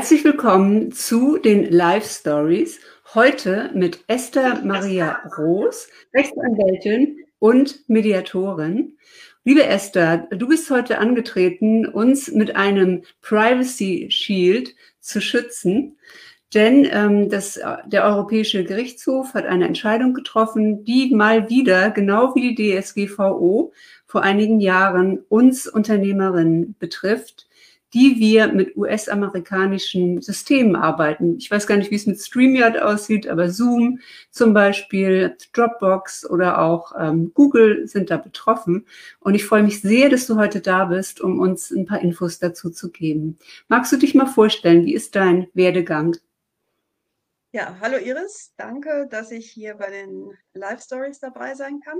Herzlich willkommen zu den Live Stories. Heute mit Esther Maria Roos, Rechtsanwältin und Mediatorin. Liebe Esther, du bist heute angetreten, uns mit einem Privacy Shield zu schützen. Denn ähm, das, der Europäische Gerichtshof hat eine Entscheidung getroffen, die mal wieder, genau wie die DSGVO vor einigen Jahren, uns Unternehmerinnen betrifft die wir mit US-amerikanischen Systemen arbeiten. Ich weiß gar nicht, wie es mit StreamYard aussieht, aber Zoom zum Beispiel, Dropbox oder auch ähm, Google sind da betroffen. Und ich freue mich sehr, dass du heute da bist, um uns ein paar Infos dazu zu geben. Magst du dich mal vorstellen, wie ist dein Werdegang? Ja, hallo Iris, danke, dass ich hier bei den Live Stories dabei sein kann.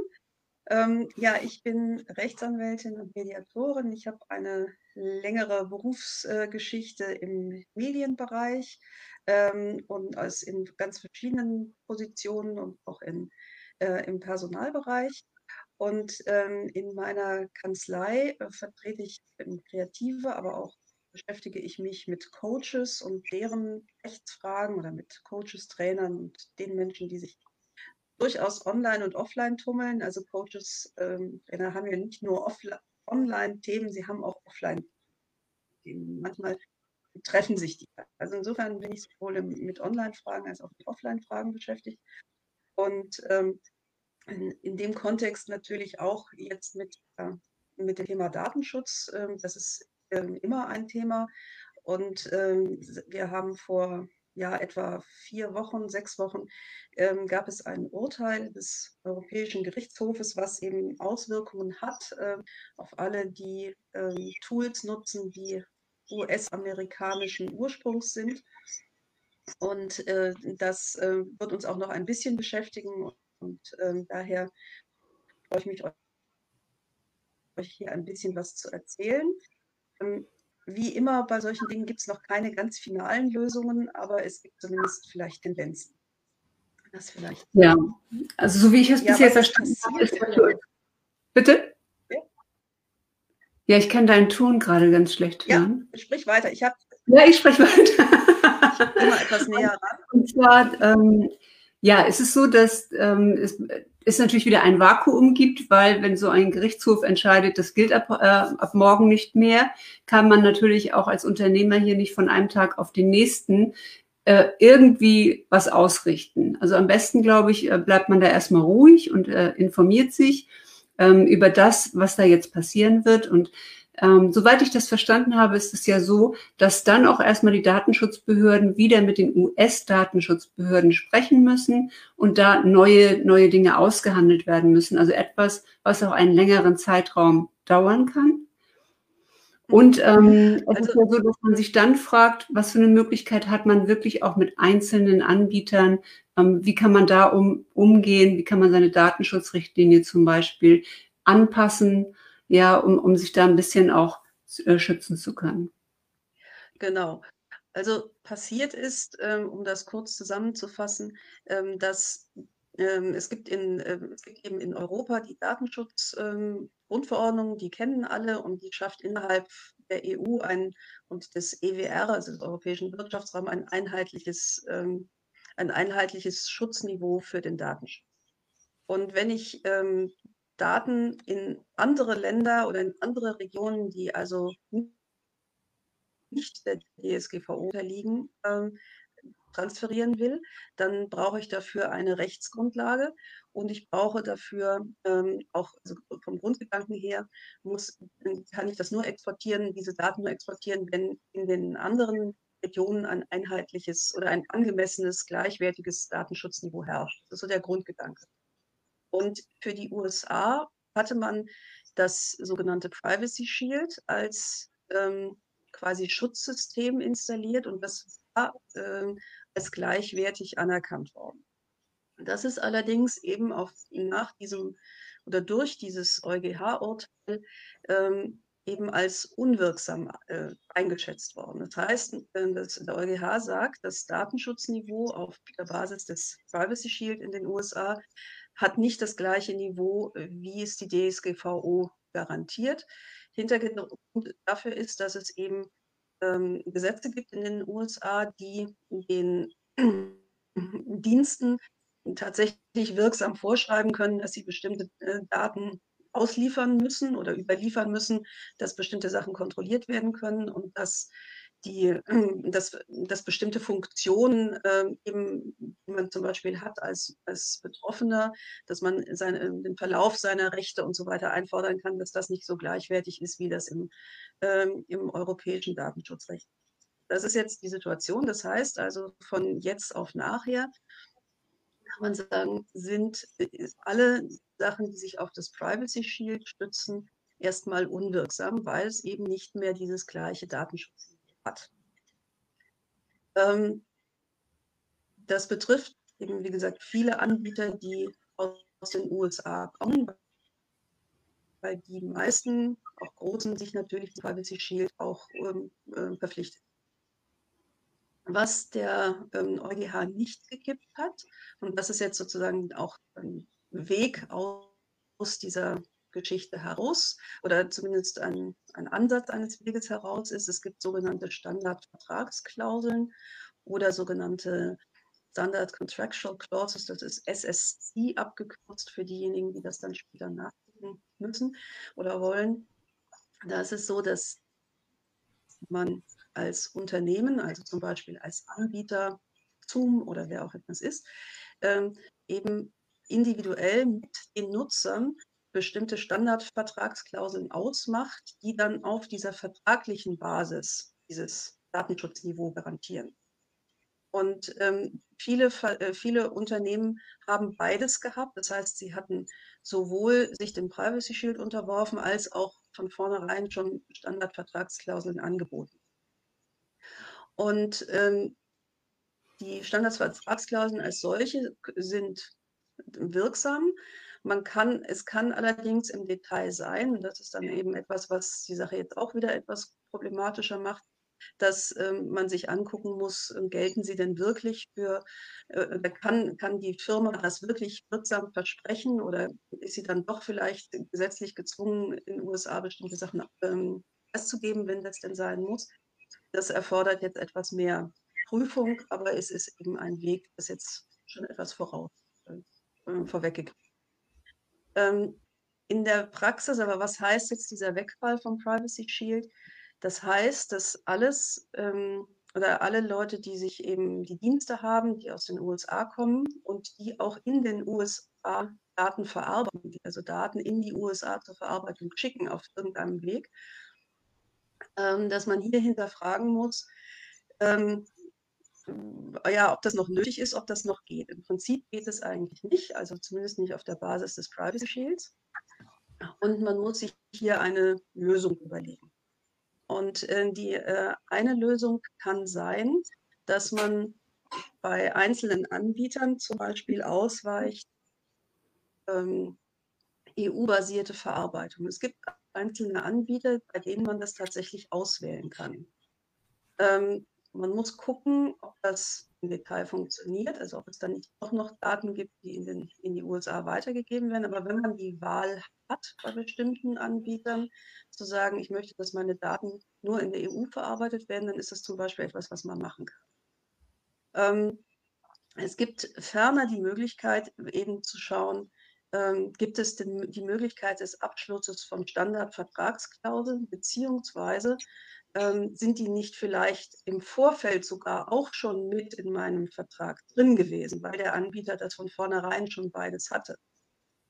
Ähm, ja, ich bin Rechtsanwältin und Mediatorin. Ich habe eine längere Berufsgeschichte im Medienbereich ähm, und als in ganz verschiedenen Positionen und auch in, äh, im Personalbereich. Und ähm, in meiner Kanzlei äh, vertrete ich Kreative, aber auch beschäftige ich mich mit Coaches und deren Rechtsfragen oder mit Coaches, Trainern und den Menschen, die sich durchaus online und offline tummeln. Also Coaches ähm, haben ja nicht nur Online-Themen, sie haben auch Offline-Themen. Manchmal treffen sich die. Also insofern bin ich sowohl mit Online-Fragen als auch mit Offline-Fragen beschäftigt. Und ähm, in, in, dem Kontext natürlich auch jetzt mit, äh, mit dem Thema Datenschutz. Ähm, das ist ähm, immer ein Thema. Und ähm, wir haben vor ja, etwa vier Wochen, sechs Wochen ähm, gab es ein Urteil des Europäischen Gerichtshofes, was eben Auswirkungen hat äh, auf alle, die ähm, Tools nutzen, die US-amerikanischen Ursprungs sind. Und äh, das äh, wird uns auch noch ein bisschen beschäftigen. Und ähm, daher freue ich mich, euch hier ein bisschen was zu erzählen. Wie immer bei solchen Dingen gibt es noch keine ganz finalen Lösungen, aber es gibt zumindest vielleicht Tendenzen. Das vielleicht. Ja, also so wie ich es ja, bisher verstanden habe, ist der Bitte? Ja? ja, ich kann deinen Ton gerade ganz schlecht hören. Ja, sprich weiter. Ich habe. Ja, ich spreche weiter. immer etwas näher ran. Und zwar, ähm, ja, es ist so, dass ähm, es, es natürlich wieder ein Vakuum gibt, weil wenn so ein Gerichtshof entscheidet, das gilt ab, äh, ab morgen nicht mehr, kann man natürlich auch als Unternehmer hier nicht von einem Tag auf den nächsten äh, irgendwie was ausrichten. Also am besten, glaube ich, äh, bleibt man da erstmal ruhig und äh, informiert sich ähm, über das, was da jetzt passieren wird und ähm, soweit ich das verstanden habe, ist es ja so, dass dann auch erstmal die Datenschutzbehörden wieder mit den US-Datenschutzbehörden sprechen müssen und da neue, neue Dinge ausgehandelt werden müssen. Also etwas, was auch einen längeren Zeitraum dauern kann. Und ähm, es ist ja so, dass man sich dann fragt, was für eine Möglichkeit hat man wirklich auch mit einzelnen Anbietern, ähm, wie kann man da um, umgehen, wie kann man seine Datenschutzrichtlinie zum Beispiel anpassen ja, um, um sich da ein bisschen auch äh, schützen zu können. Genau. Also passiert ist, ähm, um das kurz zusammenzufassen, ähm, dass ähm, es, gibt in, ähm, es eben in Europa die Datenschutzgrundverordnung, ähm, die kennen alle und die schafft innerhalb der EU ein und des EWR, also des Europäischen Wirtschaftsraums, ein einheitliches, ähm, ein einheitliches Schutzniveau für den Datenschutz. Und wenn ich ähm, Daten in andere Länder oder in andere Regionen, die also nicht der DSGVO unterliegen, ähm, transferieren will, dann brauche ich dafür eine Rechtsgrundlage und ich brauche dafür ähm, auch also vom Grundgedanken her muss, kann ich das nur exportieren, diese Daten nur exportieren, wenn in den anderen Regionen ein einheitliches oder ein angemessenes, gleichwertiges Datenschutzniveau herrscht. Das ist so der Grundgedanke. Und für die USA hatte man das sogenannte Privacy Shield als ähm, quasi Schutzsystem installiert und das war äh, als gleichwertig anerkannt worden. Das ist allerdings eben auch nach diesem oder durch dieses EuGH-Urteil ähm, eben als unwirksam äh, eingeschätzt worden. Das heißt, äh, dass der EuGH sagt, das Datenschutzniveau auf der Basis des Privacy Shield in den USA hat nicht das gleiche Niveau, äh, wie es die DSGVO garantiert. Hintergrund dafür ist, dass es eben ähm, Gesetze gibt in den USA, die den Diensten tatsächlich wirksam vorschreiben können, dass sie bestimmte äh, Daten ausliefern müssen oder überliefern müssen, dass bestimmte Sachen kontrolliert werden können und dass die, dass, dass bestimmte Funktionen äh, eben, die man zum Beispiel hat als, als Betroffener, dass man seine, den Verlauf seiner Rechte und so weiter einfordern kann, dass das nicht so gleichwertig ist, wie das im, ähm, im europäischen Datenschutzrecht. Das ist jetzt die Situation. Das heißt also, von jetzt auf nachher kann man sagen, sind alle Sachen, die sich auf das Privacy Shield stützen, erstmal unwirksam, weil es eben nicht mehr dieses gleiche Datenschutz hat. Ähm, das betrifft eben, wie gesagt, viele Anbieter, die aus den USA kommen, weil die meisten, auch großen, sich natürlich zum Privacy Shield auch ähm, äh, verpflichtet. Was der ähm, EuGH nicht gekippt hat, und das ist jetzt sozusagen auch ein Weg aus, aus dieser Geschichte heraus oder zumindest ein, ein Ansatz eines Weges heraus ist. Es gibt sogenannte Standardvertragsklauseln oder sogenannte Standard Contractual Clauses, das ist SSC abgekürzt für diejenigen, die das dann später nachdenken müssen oder wollen. Da ist es so, dass man als Unternehmen, also zum Beispiel als Anbieter, Zoom oder wer auch etwas ist, ähm, eben individuell mit den Nutzern bestimmte Standardvertragsklauseln ausmacht, die dann auf dieser vertraglichen Basis dieses Datenschutzniveau garantieren. Und ähm, viele, äh, viele Unternehmen haben beides gehabt. Das heißt, sie hatten sowohl sich dem Privacy Shield unterworfen, als auch von vornherein schon Standardvertragsklauseln angeboten. Und ähm, die Standardvertragsklauseln als solche sind wirksam, man kann, es kann allerdings im Detail sein, und das ist dann eben etwas, was die Sache jetzt auch wieder etwas problematischer macht, dass ähm, man sich angucken muss, äh, gelten sie denn wirklich für, äh, kann, kann die Firma das wirklich wirksam versprechen oder ist sie dann doch vielleicht gesetzlich gezwungen, in den USA bestimmte Sachen ähm, festzugeben, wenn das denn sein muss. Das erfordert jetzt etwas mehr Prüfung, aber es ist eben ein Weg, das jetzt schon etwas voraus, äh, vorweggegeben ähm, in der Praxis, aber was heißt jetzt dieser Wegfall vom Privacy Shield? Das heißt, dass alles ähm, oder alle Leute, die sich eben die Dienste haben, die aus den USA kommen und die auch in den USA Daten verarbeiten, also Daten in die USA zur Verarbeitung schicken auf irgendeinem Weg, ähm, dass man hier hinterfragen muss, ähm, ja, ob das noch nötig ist, ob das noch geht. Im Prinzip geht es eigentlich nicht, also zumindest nicht auf der Basis des Privacy Shields. Und man muss sich hier eine Lösung überlegen. Und äh, die äh, eine Lösung kann sein, dass man bei einzelnen Anbietern zum Beispiel ausweicht, ähm, EU-basierte Verarbeitung. Es gibt einzelne Anbieter, bei denen man das tatsächlich auswählen kann. Ähm, man muss gucken, ob das im Detail funktioniert, also ob es dann nicht auch noch Daten gibt, die in, den, in die USA weitergegeben werden. Aber wenn man die Wahl hat bei bestimmten Anbietern, zu sagen, ich möchte, dass meine Daten nur in der EU verarbeitet werden, dann ist das zum Beispiel etwas, was man machen kann. Ähm, es gibt ferner die Möglichkeit, eben zu schauen, ähm, gibt es den, die Möglichkeit des Abschlusses von Standardvertragsklauseln, beziehungsweise ähm, sind die nicht vielleicht im Vorfeld sogar auch schon mit in meinem Vertrag drin gewesen, weil der Anbieter das von vornherein schon beides hatte.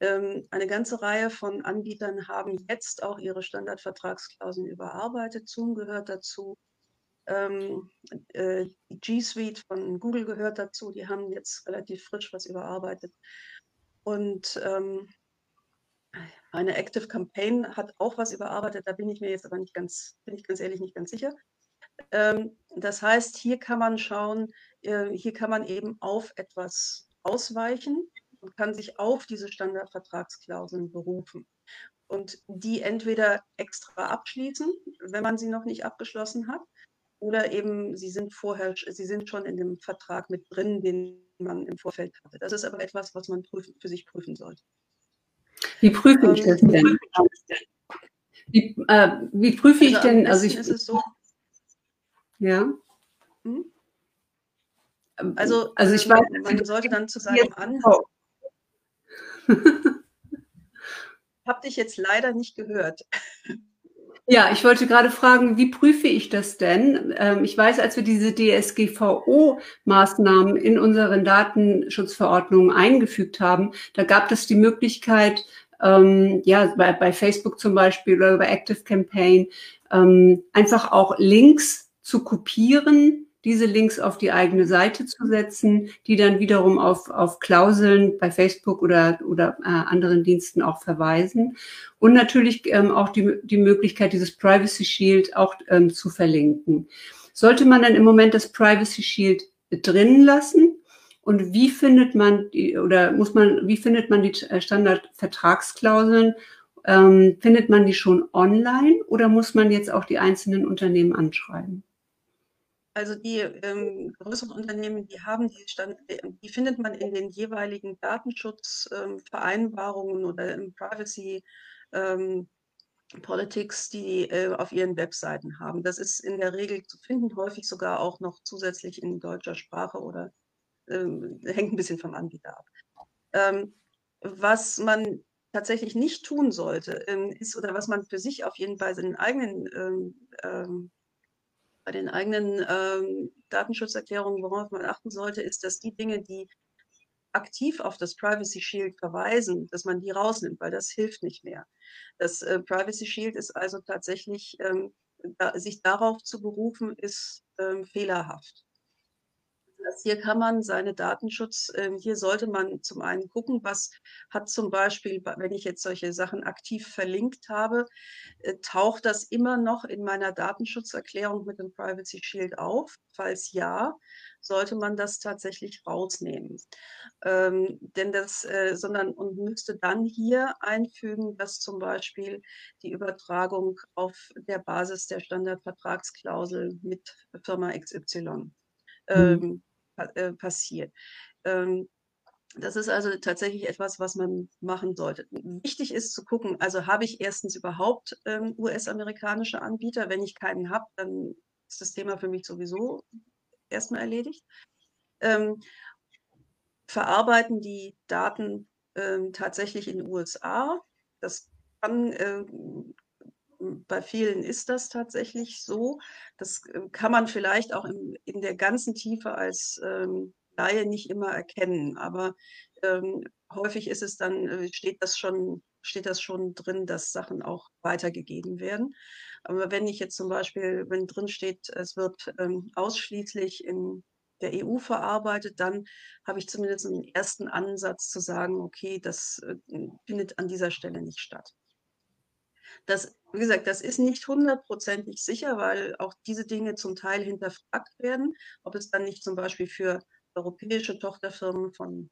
Ähm, eine ganze Reihe von Anbietern haben jetzt auch ihre Standardvertragsklauseln überarbeitet. Zoom gehört dazu. Ähm, äh, G Suite von Google gehört dazu. Die haben jetzt relativ frisch was überarbeitet. Und ähm, eine Active Campaign hat auch was überarbeitet, da bin ich mir jetzt aber nicht ganz, bin ich ganz ehrlich nicht ganz sicher. Ähm, das heißt, hier kann man schauen, äh, hier kann man eben auf etwas ausweichen und kann sich auf diese Standardvertragsklauseln berufen und die entweder extra abschließen, wenn man sie noch nicht abgeschlossen hat, oder eben sie sind vorher, sie sind schon in dem Vertrag mit drin, den man im Vorfeld hatte. Das ist aber etwas, was man prüfen, für sich prüfen sollte. Wie prüfe ich das denn? Wie, äh, wie prüfe ich also denn? Also ich, ist es so, Ja. Hm? Also, also ich äh, weiß, man sollte dann zu seinem An. Hab dich jetzt leider nicht gehört. Ja, ich wollte gerade fragen, wie prüfe ich das denn? Ähm, ich weiß, als wir diese DSGVO-Maßnahmen in unseren Datenschutzverordnungen eingefügt haben, da gab es die Möglichkeit, ähm, ja, bei, bei, Facebook zum Beispiel oder bei Active Campaign, ähm, einfach auch Links zu kopieren diese Links auf die eigene Seite zu setzen, die dann wiederum auf, auf Klauseln bei Facebook oder, oder äh, anderen Diensten auch verweisen. Und natürlich ähm, auch die, die Möglichkeit, dieses Privacy Shield auch ähm, zu verlinken. Sollte man dann im Moment das Privacy Shield drinnen lassen? Und wie findet man die, oder muss man, wie findet man die Standardvertragsklauseln? Ähm, findet man die schon online oder muss man jetzt auch die einzelnen Unternehmen anschreiben? Also die ähm, größeren Unternehmen, die haben die Stand, die findet man in den jeweiligen Datenschutzvereinbarungen ähm, oder im Privacy ähm, Politics, die äh, auf ihren Webseiten haben. Das ist in der Regel zu finden, häufig sogar auch noch zusätzlich in deutscher Sprache oder ähm, hängt ein bisschen vom Anbieter ab. Ähm, was man tatsächlich nicht tun sollte, ähm, ist oder was man für sich auf jeden Fall in den eigenen bei den eigenen ähm, Datenschutzerklärungen, worauf man achten sollte, ist, dass die Dinge, die aktiv auf das Privacy Shield verweisen, dass man die rausnimmt, weil das hilft nicht mehr. Das äh, Privacy Shield ist also tatsächlich, ähm, da, sich darauf zu berufen, ist ähm, fehlerhaft. Hier kann man seine Datenschutz, äh, hier sollte man zum einen gucken, was hat zum Beispiel, wenn ich jetzt solche Sachen aktiv verlinkt habe, äh, taucht das immer noch in meiner Datenschutzerklärung mit dem Privacy Shield auf? Falls ja, sollte man das tatsächlich rausnehmen. Ähm, denn das, äh, sondern und müsste dann hier einfügen, dass zum Beispiel die Übertragung auf der Basis der Standardvertragsklausel mit Firma XY mhm. ähm, äh, passiert. Ähm, das ist also tatsächlich etwas, was man machen sollte. Wichtig ist zu gucken, also habe ich erstens überhaupt ähm, US-amerikanische Anbieter? Wenn ich keinen habe, dann ist das Thema für mich sowieso erstmal erledigt. Ähm, verarbeiten die Daten ähm, tatsächlich in den USA? Das kann äh, bei vielen ist das tatsächlich so. Das ähm, kann man vielleicht auch in, in der ganzen Tiefe als ähm, Laie nicht immer erkennen. Aber ähm, häufig ist es dann, äh, steht das schon, steht das schon drin, dass Sachen auch weitergegeben werden. Aber wenn ich jetzt zum Beispiel, wenn drin steht, es wird ähm, ausschließlich in der EU verarbeitet, dann habe ich zumindest einen ersten Ansatz zu sagen, okay, das äh, findet an dieser Stelle nicht statt. Das, wie gesagt, das ist nicht hundertprozentig sicher, weil auch diese Dinge zum Teil hinterfragt werden, ob es dann nicht zum Beispiel für europäische Tochterfirmen von,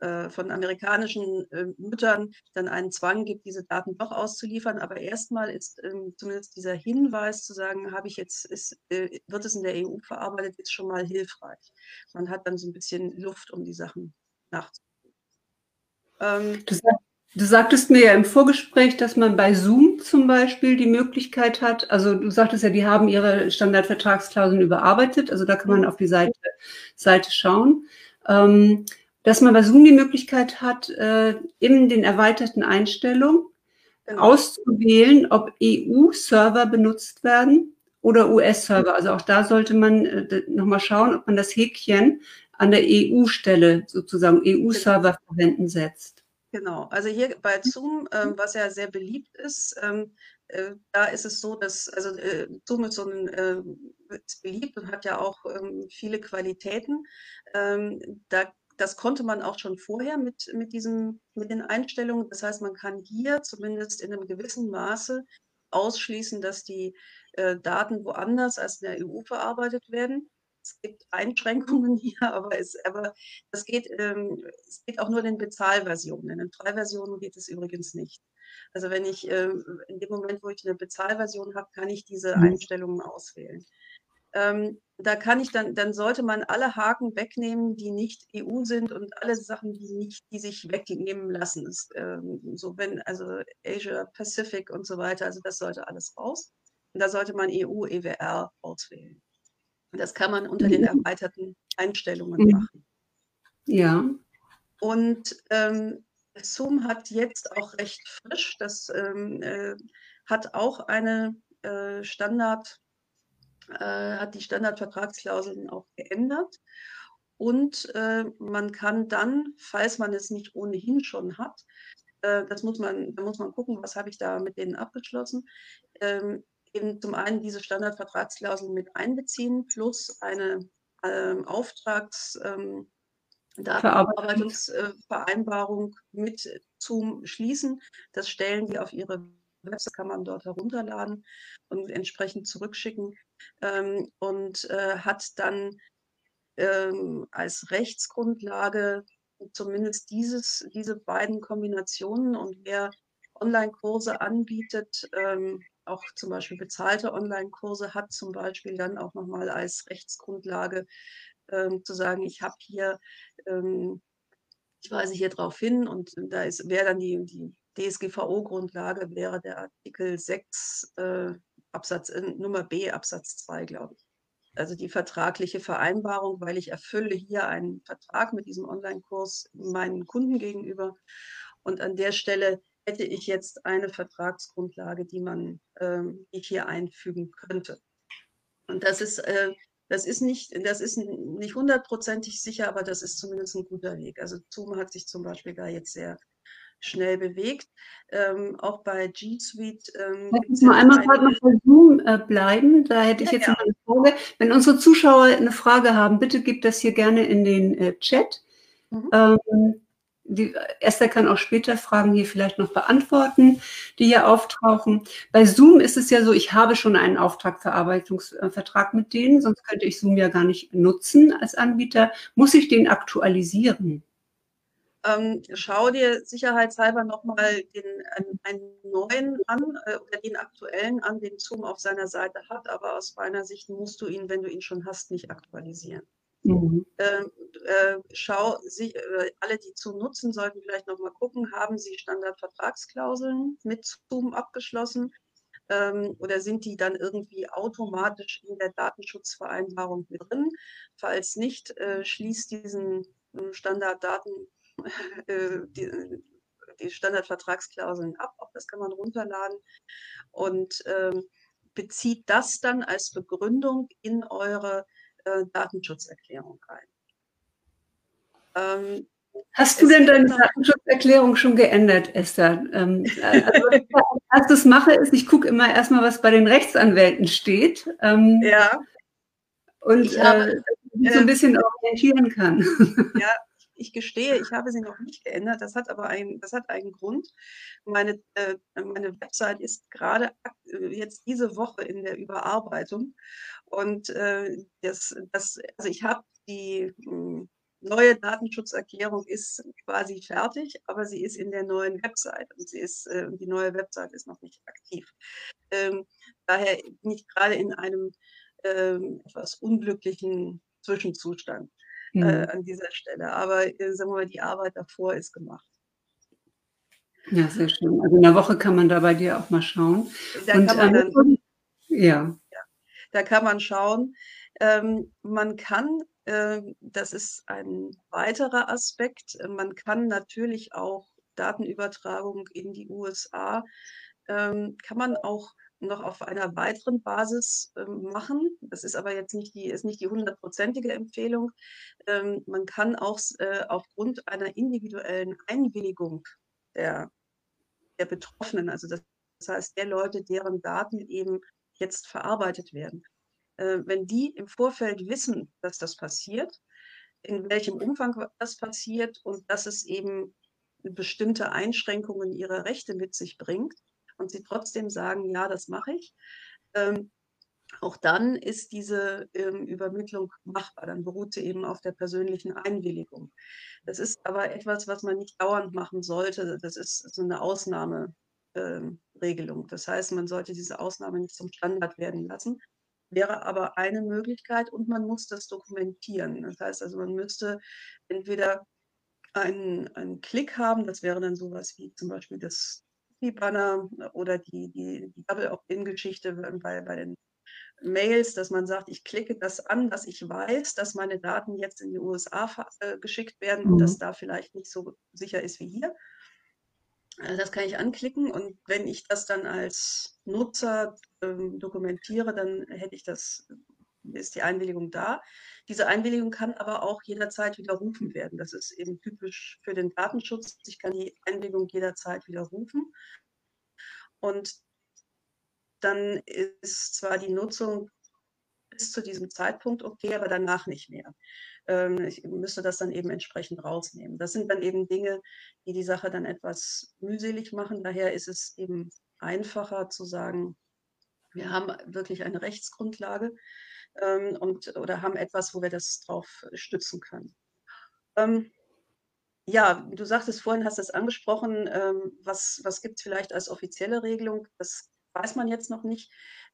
äh, von amerikanischen äh, Müttern dann einen Zwang gibt, diese Daten doch auszuliefern. Aber erstmal ist ähm, zumindest dieser Hinweis zu sagen, habe ich jetzt, ist, äh, wird es in der EU verarbeitet, ist schon mal hilfreich. Man hat dann so ein bisschen Luft, um die Sachen nachzudenken. Ähm, Du sagtest mir ja im Vorgespräch, dass man bei Zoom zum Beispiel die Möglichkeit hat, also du sagtest ja, die haben ihre Standardvertragsklauseln überarbeitet, also da kann man auf die Seite, Seite schauen, ähm, dass man bei Zoom die Möglichkeit hat, äh, in den erweiterten Einstellungen genau. auszuwählen, ob EU-Server benutzt werden oder US-Server. Also auch da sollte man äh, nochmal schauen, ob man das Häkchen an der EU-Stelle sozusagen EU-Server verwenden setzt. Genau, also hier bei mhm. Zoom, ähm, was ja sehr beliebt ist, ähm, äh, da ist es so, dass, also äh, Zoom ist so ein, äh, ist beliebt und hat ja auch ähm, viele Qualitäten. Ähm, da, das konnte man auch schon vorher mit, mit, diesem, mit den Einstellungen. Das heißt, man kann hier zumindest in einem gewissen Maße ausschließen, dass die äh, Daten woanders als in der EU verarbeitet werden es gibt Einschränkungen hier, aber es, aber es, geht, ähm, es geht auch nur in den Bezahlversionen. In den Freiversionen geht es übrigens nicht. Also wenn ich ähm, in dem Moment, wo ich eine Bezahlversion habe, kann ich diese mhm. Einstellungen auswählen. Ähm, da kann ich dann, dann sollte man alle Haken wegnehmen, die nicht EU sind und alle Sachen, die nicht, die sich wegnehmen lassen. Das, ähm, so wenn, also Asia Pacific und so weiter, also das sollte alles raus. Und da sollte man EU, EWR auswählen. Das kann man unter den mhm. erweiterten Einstellungen mhm. machen. Ja. Und ähm, Zoom hat jetzt auch recht frisch, das ähm, äh, hat auch eine äh, Standard, äh, hat die Standardvertragsklauseln auch geändert. Und äh, man kann dann, falls man es nicht ohnehin schon hat, äh, das muss man, da muss man gucken, was habe ich da mit denen abgeschlossen, ähm, eben zum einen diese Standardvertragsklauseln mit einbeziehen, plus eine ähm, Auftrags- ähm, Datenverarbeitungsvereinbarung mit Zoom schließen. Das stellen die auf ihre Website, kann man dort herunterladen und entsprechend zurückschicken ähm, und äh, hat dann ähm, als Rechtsgrundlage zumindest dieses, diese beiden Kombinationen und wer Online-Kurse anbietet, ähm, auch zum Beispiel bezahlte Online-Kurse hat, zum Beispiel dann auch nochmal als Rechtsgrundlage ähm, zu sagen, ich habe hier, ähm, ich weise hier drauf hin und da wäre dann die, die DSGVO-Grundlage, wäre der Artikel 6 äh, Absatz äh, Nummer B Absatz 2, glaube ich. Also die vertragliche Vereinbarung, weil ich erfülle hier einen Vertrag mit diesem Online-Kurs meinen Kunden gegenüber. Und an der Stelle hätte ich jetzt eine Vertragsgrundlage, die man ähm, hier einfügen könnte. Und das ist äh, das ist nicht, das ist nicht hundertprozentig sicher, aber das ist zumindest ein guter Weg. Also Zoom hat sich zum Beispiel da jetzt sehr schnell bewegt. Ähm, auch bei G Suite. Ähm, Lass mal einmal gerade noch bei Zoom äh, bleiben. Da hätte ich ja, jetzt ja. eine Frage. Wenn unsere Zuschauer eine Frage haben, bitte gebt das hier gerne in den äh, Chat. Mhm. Ähm, die, Esther kann auch später Fragen hier vielleicht noch beantworten, die hier auftauchen. Bei Zoom ist es ja so, ich habe schon einen Auftragverarbeitungsvertrag mit denen, sonst könnte ich Zoom ja gar nicht nutzen als Anbieter. Muss ich den aktualisieren? Ähm, schau dir sicherheitshalber nochmal den, einen, einen neuen an äh, oder den aktuellen an, den Zoom auf seiner Seite hat, aber aus meiner Sicht musst du ihn, wenn du ihn schon hast, nicht aktualisieren. Mhm. Ähm, äh, schau, sie, äh, alle, die Zoom nutzen, sollten vielleicht nochmal gucken, haben sie Standardvertragsklauseln mit Zoom abgeschlossen ähm, oder sind die dann irgendwie automatisch in der Datenschutzvereinbarung mit drin? Falls nicht, äh, schließt diesen äh, Standarddaten, äh, die, die, Standardvertragsklauseln ab, auch das kann man runterladen und ähm, bezieht das dann als Begründung in eure äh, Datenschutzerklärung ein. Ähm, Hast du denn deine Datenschutzerklärung schon geändert, Esther? Ähm, also, was ich das mache, ist, ich gucke immer erstmal, was bei den Rechtsanwälten steht. Ähm, ja. Und ich habe, äh, so ein bisschen orientieren kann. Ja, ich gestehe, ich habe sie noch nicht geändert. Das hat aber einen, das hat einen Grund. Meine, äh, meine Website ist gerade äh, jetzt diese Woche in der Überarbeitung. Und äh, das, das, also ich habe die mh, hm, neue Datenschutzerklärung ist quasi fertig, aber sie ist in der neuen Website und sie ist, äh, die neue Website ist noch nicht aktiv. Ähm, daher bin ich gerade in einem ähm, etwas unglücklichen Zwischenzustand äh, mhm. an dieser Stelle. Aber äh, sagen wir mal, die Arbeit davor ist gemacht. Ja, sehr schön. Also in der Woche kann man da bei dir auch mal schauen. Da Und, kann man ähm, dann, ja. ja. Da kann man schauen. Ähm, man kann, äh, das ist ein weiterer Aspekt, man kann natürlich auch Datenübertragung in die USA, ähm, kann man auch noch auf einer weiteren Basis ähm, machen. Das ist aber jetzt nicht die, ist nicht die hundertprozentige Empfehlung. Ähm, man kann auch äh, aufgrund einer individuellen Einwilligung der, der Betroffenen, also das, das heißt der Leute, deren Daten eben jetzt verarbeitet werden, äh, wenn die im Vorfeld wissen, dass das passiert, in welchem Umfang das passiert und dass es eben bestimmte Einschränkungen ihrer Rechte mit sich bringt, und sie trotzdem sagen, ja, das mache ich, ähm, auch dann ist diese ähm, Übermittlung machbar. Dann beruht sie eben auf der persönlichen Einwilligung. Das ist aber etwas, was man nicht dauernd machen sollte. Das ist so eine Ausnahmeregelung. Ähm, das heißt, man sollte diese Ausnahme nicht zum Standard werden lassen. Wäre aber eine Möglichkeit und man muss das dokumentieren. Das heißt also, man müsste entweder einen, einen Klick haben, das wäre dann sowas wie zum Beispiel das die Banner oder die, die, die Double Opt-in-Geschichte bei, bei den Mails, dass man sagt, ich klicke das an, dass ich weiß, dass meine Daten jetzt in die USA äh, geschickt werden mhm. und das da vielleicht nicht so sicher ist wie hier. Also das kann ich anklicken und wenn ich das dann als Nutzer ähm, dokumentiere, dann hätte ich das, ist die Einwilligung da. Diese Einwilligung kann aber auch jederzeit widerrufen werden. Das ist eben typisch für den Datenschutz. Ich kann die Einwilligung jederzeit widerrufen. Und dann ist zwar die Nutzung bis zu diesem Zeitpunkt okay, aber danach nicht mehr. Ähm, ich müsste das dann eben entsprechend rausnehmen. Das sind dann eben Dinge, die die Sache dann etwas mühselig machen. Daher ist es eben einfacher zu sagen, wir haben wirklich eine Rechtsgrundlage ähm, und, oder haben etwas, wo wir das drauf stützen können. Ähm, ja, du sagtest vorhin, hast es angesprochen, ähm, was, was gibt es vielleicht als offizielle Regelung? Das weiß man jetzt noch nicht.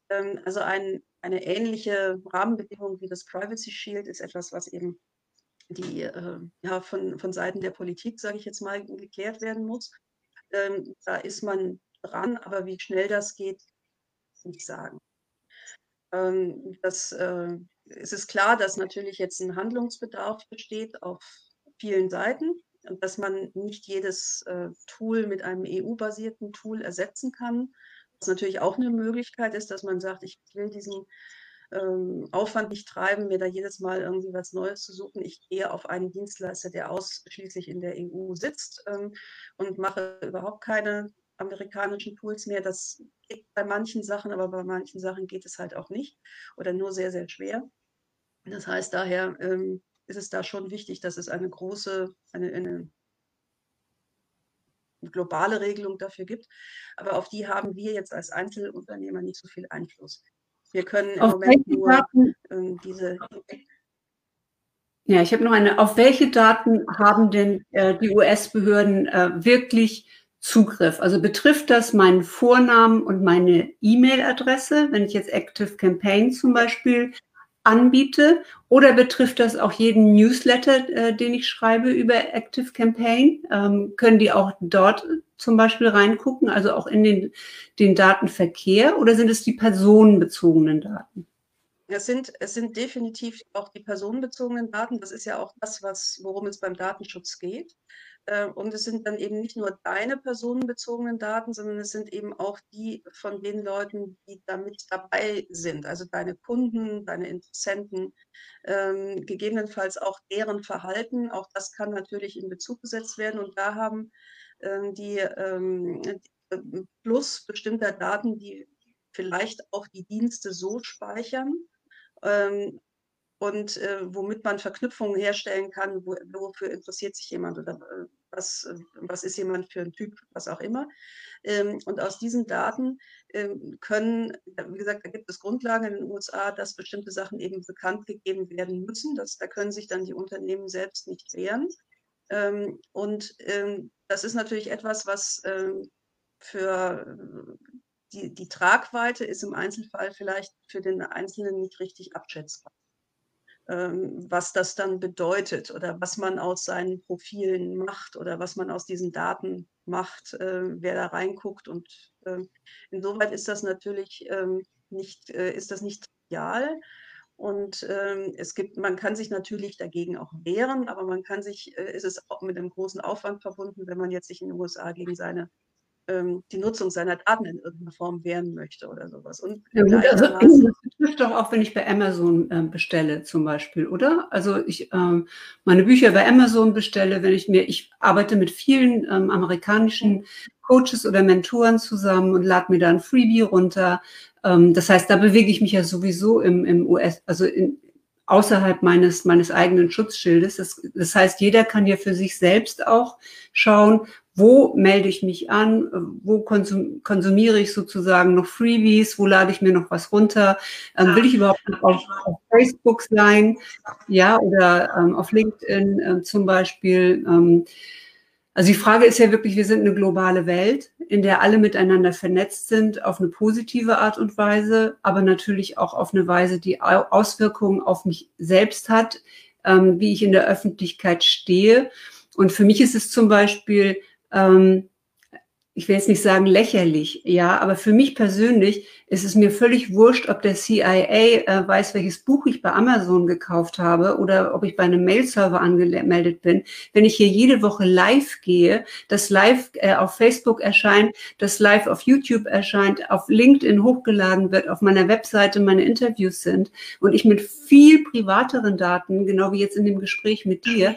Ähm, also ein, eine ähnliche Rahmenbedingung wie das Privacy Shield ist etwas, was eben die äh, ja, von, von Seiten der Politik, sage ich jetzt mal, geklärt werden muss. Ähm, da ist man dran, aber wie schnell das geht, nicht sagen. Ähm, das, äh, es ist klar, dass natürlich jetzt ein Handlungsbedarf besteht auf vielen Seiten und dass man nicht jedes äh, Tool mit einem EU-basierten Tool ersetzen kann. Was natürlich auch eine Möglichkeit ist, dass man sagt, ich will diesen ähm, Aufwand nicht treiben, mir da jedes Mal irgendwie was Neues zu suchen. Ich gehe auf einen Dienstleister, der ausschließlich in der EU sitzt ähm, und mache überhaupt keine amerikanischen Tools mehr. Das geht bei manchen Sachen, aber bei manchen Sachen geht es halt auch nicht oder nur sehr, sehr schwer. Das heißt, daher ähm, ist es da schon wichtig, dass es eine große, eine, eine globale Regelung dafür gibt. Aber auf die haben wir jetzt als Einzelunternehmer nicht so viel Einfluss. Wir können im auf Moment nur Daten, ähm, diese. Ja, ich habe noch eine. Auf welche Daten haben denn äh, die US-Behörden äh, wirklich Zugriff? Also betrifft das meinen Vornamen und meine E-Mail-Adresse, wenn ich jetzt Active Campaign zum Beispiel anbiete? Oder betrifft das auch jeden Newsletter, äh, den ich schreibe über Active Campaign? Ähm, können die auch dort zum Beispiel reingucken, also auch in den, den Datenverkehr? Oder sind es die personenbezogenen Daten? Es sind, es sind definitiv auch die personenbezogenen Daten. Das ist ja auch das, was, worum es beim Datenschutz geht. Äh, und es sind dann eben nicht nur deine personenbezogenen Daten, sondern es sind eben auch die von den Leuten, die damit dabei sind, also deine Kunden, deine Interessenten, ähm, gegebenenfalls auch deren Verhalten. Auch das kann natürlich in Bezug gesetzt werden. Und da haben ähm, die, ähm, die plus bestimmter Daten, die vielleicht auch die Dienste so speichern, ähm, und äh, womit man Verknüpfungen herstellen kann, wo, wofür interessiert sich jemand oder äh, was, äh, was ist jemand für ein Typ, was auch immer. Ähm, und aus diesen Daten ähm, können, wie gesagt, da gibt es Grundlagen in den USA, dass bestimmte Sachen eben bekannt gegeben werden müssen. Das, da können sich dann die Unternehmen selbst nicht wehren. Ähm, und das ist natürlich etwas, was für die, die Tragweite ist im Einzelfall vielleicht für den Einzelnen nicht richtig abschätzbar. Ähm, was das dann bedeutet oder was man aus seinen Profilen macht oder was man aus diesen Daten macht, äh, wer da reinguckt. Und ähm, insoweit ist das natürlich ähm, nicht, äh, ist das nicht trivial. Und es gibt, man kann sich natürlich dagegen auch wehren, aber man kann sich, äh, ist es auch mit einem großen Aufwand verbunden, wenn man jetzt sich in den USA gegen seine ähm, die Nutzung seiner Daten in irgendeiner Form wehren möchte oder sowas. Und ja, gut, also, das betrifft doch auch, wenn ich bei Amazon äh, bestelle zum Beispiel, oder? Also ich ähm, meine Bücher bei Amazon bestelle, wenn ich mir, ich arbeite mit vielen ähm, amerikanischen Coaches oder Mentoren zusammen und lade mir da ein Freebie runter. Ähm, das heißt, da bewege ich mich ja sowieso im, im US, also in, außerhalb meines, meines eigenen Schutzschildes. Das, das heißt, jeder kann ja für sich selbst auch schauen, wo melde ich mich an, wo konsum, konsumiere ich sozusagen noch Freebies, wo lade ich mir noch was runter, ähm, will ich überhaupt auf, auf Facebook sein, ja, oder ähm, auf LinkedIn äh, zum Beispiel. Ähm, also die Frage ist ja wirklich, wir sind eine globale Welt, in der alle miteinander vernetzt sind, auf eine positive Art und Weise, aber natürlich auch auf eine Weise, die Auswirkungen auf mich selbst hat, ähm, wie ich in der Öffentlichkeit stehe. Und für mich ist es zum Beispiel ähm, ich will jetzt nicht sagen lächerlich, ja, aber für mich persönlich ist es mir völlig wurscht, ob der CIA äh, weiß, welches Buch ich bei Amazon gekauft habe oder ob ich bei einem Mail-Server angemeldet bin. Wenn ich hier jede Woche live gehe, das live äh, auf Facebook erscheint, das live auf YouTube erscheint, auf LinkedIn hochgeladen wird, auf meiner Webseite meine Interviews sind und ich mit viel privateren Daten, genau wie jetzt in dem Gespräch mit dir,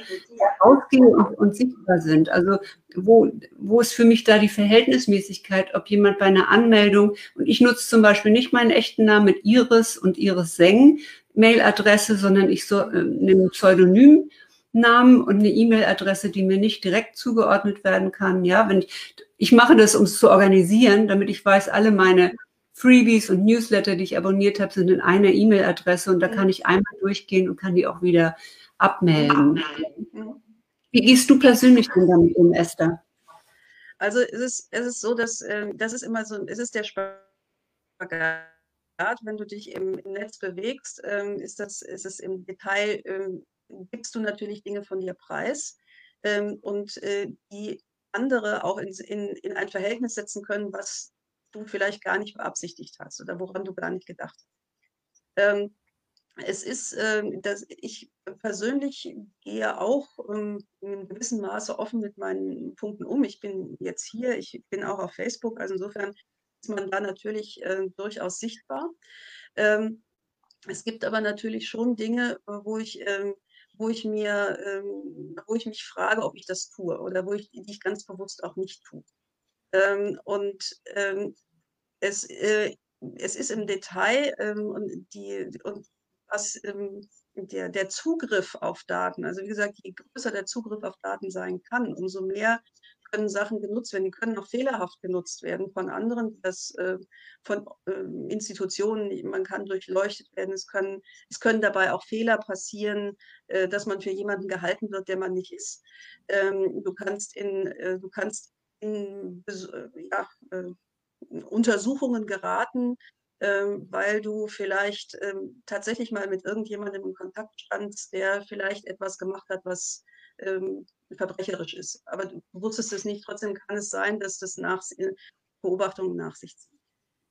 ausgehe und, und sichtbar sind. Also wo, wo ist für mich da die Verhältnismäßigkeit, ob jemand bei einer Anmeldung, und ich nutze zum Beispiel nicht meinen echten Namen mit Iris und Iris Seng Mailadresse, sondern ich so, äh, nehme Pseudonymnamen und eine E-Mail-Adresse, die mir nicht direkt zugeordnet werden kann. Ja, wenn ich, ich mache das, um es zu organisieren, damit ich weiß, alle meine Freebies und Newsletter, die ich abonniert habe, sind in einer E-Mail-Adresse und da kann ich einmal durchgehen und kann die auch wieder abmelden. Wie gehst du persönlich denn damit um, Esther? Also es ist, es ist so, dass äh, das ist immer so, es ist der Spagat, wenn du dich im, Netz bewegst, ähm, ist, das, ist es im Detail, ähm, gibst du natürlich Dinge von dir preis ähm, und äh, die andere auch in, in, in ein Verhältnis setzen können, was du vielleicht gar nicht beabsichtigt hast oder woran du gar nicht gedacht hast. Ähm, es ist, äh, dass ich persönlich gehe auch ähm, in einem gewissen Maße offen mit meinen Punkten um. Ich bin jetzt hier, ich bin auch auf Facebook, also insofern man da natürlich äh, durchaus sichtbar. Ähm, es gibt aber natürlich schon Dinge, wo ich, ähm, wo ich mir, ähm, wo ich mich frage, ob ich das tue oder wo ich, die ich ganz bewusst auch nicht tue. Ähm, und ähm, es, äh, es ist im Detail und die und was ähm, der, der Zugriff auf Daten, also wie gesagt, je größer der Zugriff auf Daten sein kann, umso mehr können Sachen genutzt werden. Die können auch fehlerhaft genutzt werden von anderen, das, äh, von äh, Institutionen. Man kann durchleuchtet werden. Es können, es können dabei auch Fehler passieren, äh, dass man für jemanden gehalten wird, der man nicht ist. Ähm, du kannst in, äh, du kannst in ja, äh, Untersuchungen geraten, ähm, weil du vielleicht ähm, tatsächlich mal mit irgendjemandem in Kontakt standst, der vielleicht etwas gemacht hat, was ähm, verbrecherisch ist. Aber du wusstest es nicht. Trotzdem kann es sein, dass das nach, Beobachtungen nach sich zieht.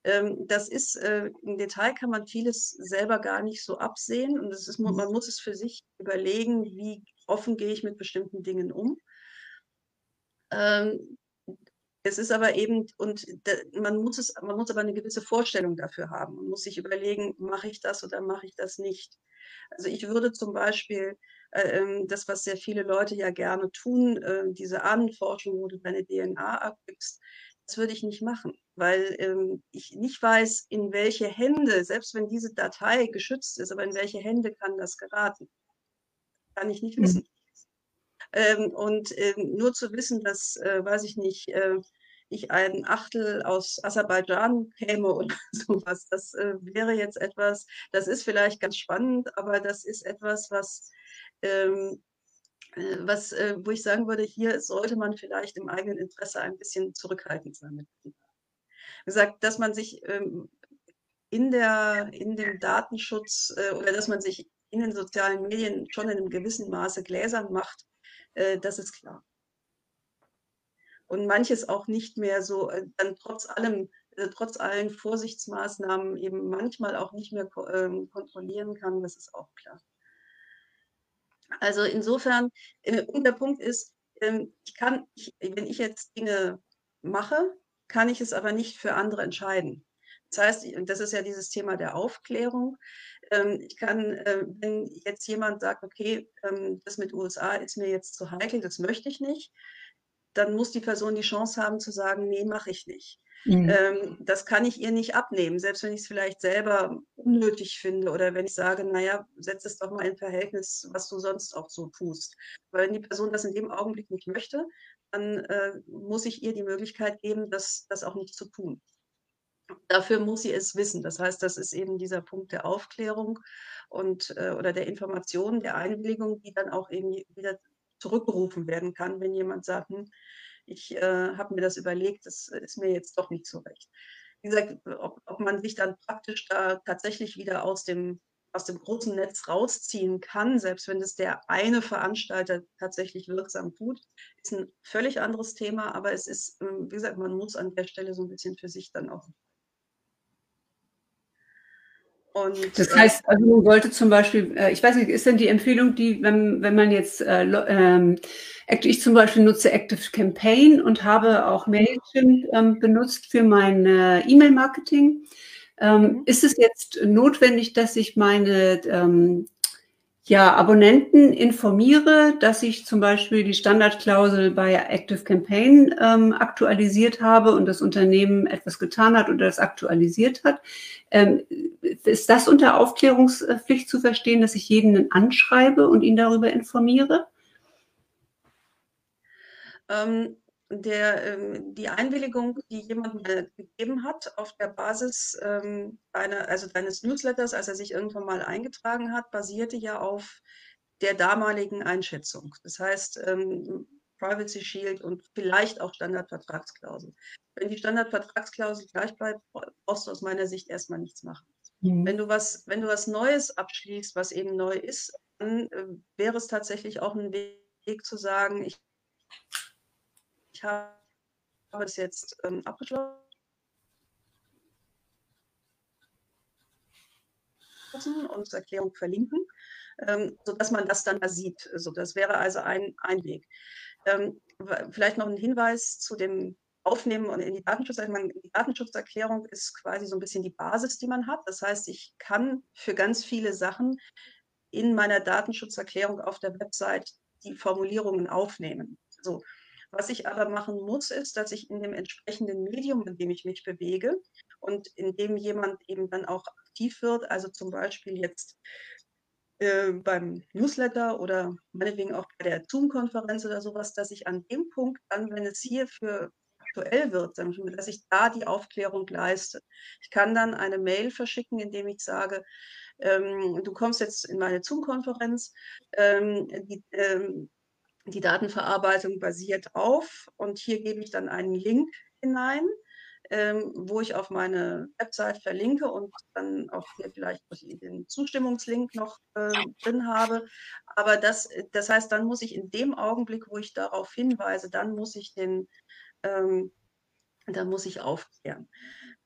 Ähm, das ist, äh, im Detail kann man vieles selber gar nicht so absehen und es ist, man muss es für sich überlegen, wie offen gehe ich mit bestimmten Dingen um. Ähm, es ist aber eben, und man muss es, man muss aber eine gewisse Vorstellung dafür haben. Man muss sich überlegen, mache ich das oder mache ich das nicht. Also ich würde zum Beispiel äh, ähm, das, was sehr viele Leute ja gerne tun, äh, diese Ahnenforschung, wo du deine DNA abgibst, das würde ich nicht machen, weil ähm, ich nicht weiß, in welche Hände, selbst wenn diese Datei geschützt ist, aber in welche Hände kann das geraten? Kann ich nicht mhm. wissen. Ähm, und ähm, nur zu wissen, dass, äh, weiß ich nicht, äh, ich ein Achtel aus Aserbaidschan käme oder sowas, das äh, wäre jetzt etwas, das ist vielleicht ganz spannend, aber das ist etwas, was, ähm, äh, was äh, wo ich sagen würde, hier sollte man vielleicht im eigenen Interesse ein bisschen zurückhaltend sein. Wie gesagt, dass man sich ähm, in, der, in dem Datenschutz oder dass man sich in den sozialen Medien schon in einem gewissen Maße gläsern macht, äh, das ist klar. Und manches auch nicht mehr so, äh, dann trotz allem, äh, trotz allen Vorsichtsmaßnahmen eben manchmal auch nicht mehr ähm, kontrollieren kann, das ist auch klar. Also insofern, und der Punkt ist, ähm, ich kann, wenn ich jetzt Dinge mache, kann ich es aber nicht für andere entscheiden. Das heißt, das ist ja dieses Thema der Aufklärung. Ähm, ich kann, äh, wenn jetzt jemand sagt, okay, ähm, das mit USA ist mir jetzt zu heikel, das möchte ich nicht, dann muss die Person die Chance haben zu sagen, nee, mache ich nicht. Mhm. Ähm, das kann ich ihr nicht abnehmen, selbst wenn ich es vielleicht selber unnötig finde oder wenn ich sage, naja, setz es doch mal in Verhältnis, was du sonst auch so tust. Weil wenn die Person das in dem Augenblick nicht möchte, dann äh, muss ich ihr die Möglichkeit geben, das, das auch nicht zu tun. Dafür muss sie es wissen. Das heißt, das ist eben dieser Punkt der Aufklärung und äh, oder der Information, der Einwilligung, die dann auch eben wieder zurückgerufen werden kann, wenn jemand sagt, hm, ich äh, habe mir das überlegt, das ist mir jetzt doch nicht so recht. Wie gesagt, ob, ob man sich dann praktisch da tatsächlich wieder aus dem aus dem großen Netz rausziehen kann, selbst wenn es der eine Veranstalter tatsächlich wirksam tut, ist ein völlig anderes Thema, aber es ist, ähm, wie gesagt, man muss an der Stelle so ein bisschen für sich dann auch Und, das äh, heißt, also man sollte zum Beispiel, äh, ich weiß nicht, ist denn die Empfehlung, die, wenn, wenn man jetzt, äh, ähm, ich zum Beispiel nutze Active Campaign und habe auch Mailchimp ähm, benutzt für mein äh, E-Mail-Marketing. Ähm, mhm. ist es jetzt notwendig, dass ich meine ähm, ja, Abonnenten informiere, dass ich zum Beispiel die Standardklausel bei Active Campaign ähm, aktualisiert habe und das Unternehmen etwas getan hat oder das aktualisiert hat. Ähm, ist das unter Aufklärungspflicht zu verstehen, dass ich jeden anschreibe und ihn darüber informiere? Ähm, der, ähm, die Einwilligung, die jemand mir gegeben hat auf der Basis ähm, einer, also deines Newsletters, als er sich irgendwann mal eingetragen hat, basierte ja auf der damaligen Einschätzung. Das heißt, ähm, Privacy Shield und vielleicht auch Standardvertragsklausel. Wenn die Standardvertragsklausel gleich bleibt, brauchst du aus meiner Sicht erstmal nichts machen. Mhm. Wenn, du was, wenn du was Neues abschließt, was eben neu ist, dann äh, wäre es tatsächlich auch ein Weg zu sagen, ich ich habe es jetzt ähm, abgeschlossen und Erklärung verlinken, ähm, sodass man das dann da sieht. Also das wäre also ein, ein Weg. Ähm, vielleicht noch ein Hinweis zu dem Aufnehmen und in die Datenschutzerklärung. Die Datenschutzerklärung ist quasi so ein bisschen die Basis, die man hat. Das heißt, ich kann für ganz viele Sachen in meiner Datenschutzerklärung auf der Website die Formulierungen aufnehmen. So, was ich aber machen muss, ist, dass ich in dem entsprechenden Medium, in dem ich mich bewege und in dem jemand eben dann auch aktiv wird, also zum Beispiel jetzt äh, beim Newsletter oder meinetwegen auch bei der Zoom-Konferenz oder sowas, dass ich an dem Punkt dann, wenn es hier für aktuell wird, dass ich da die Aufklärung leiste. Ich kann dann eine Mail verschicken, indem ich sage, ähm, du kommst jetzt in meine Zoom-Konferenz, ähm, ähm, die Datenverarbeitung basiert auf und hier gebe ich dann einen Link hinein, ähm, wo ich auf meine Website verlinke und dann auch hier vielleicht den Zustimmungslink noch äh, drin habe. Aber das, das heißt, dann muss ich in dem Augenblick, wo ich darauf hinweise, dann muss ich den, ähm, dann muss ich aufklären.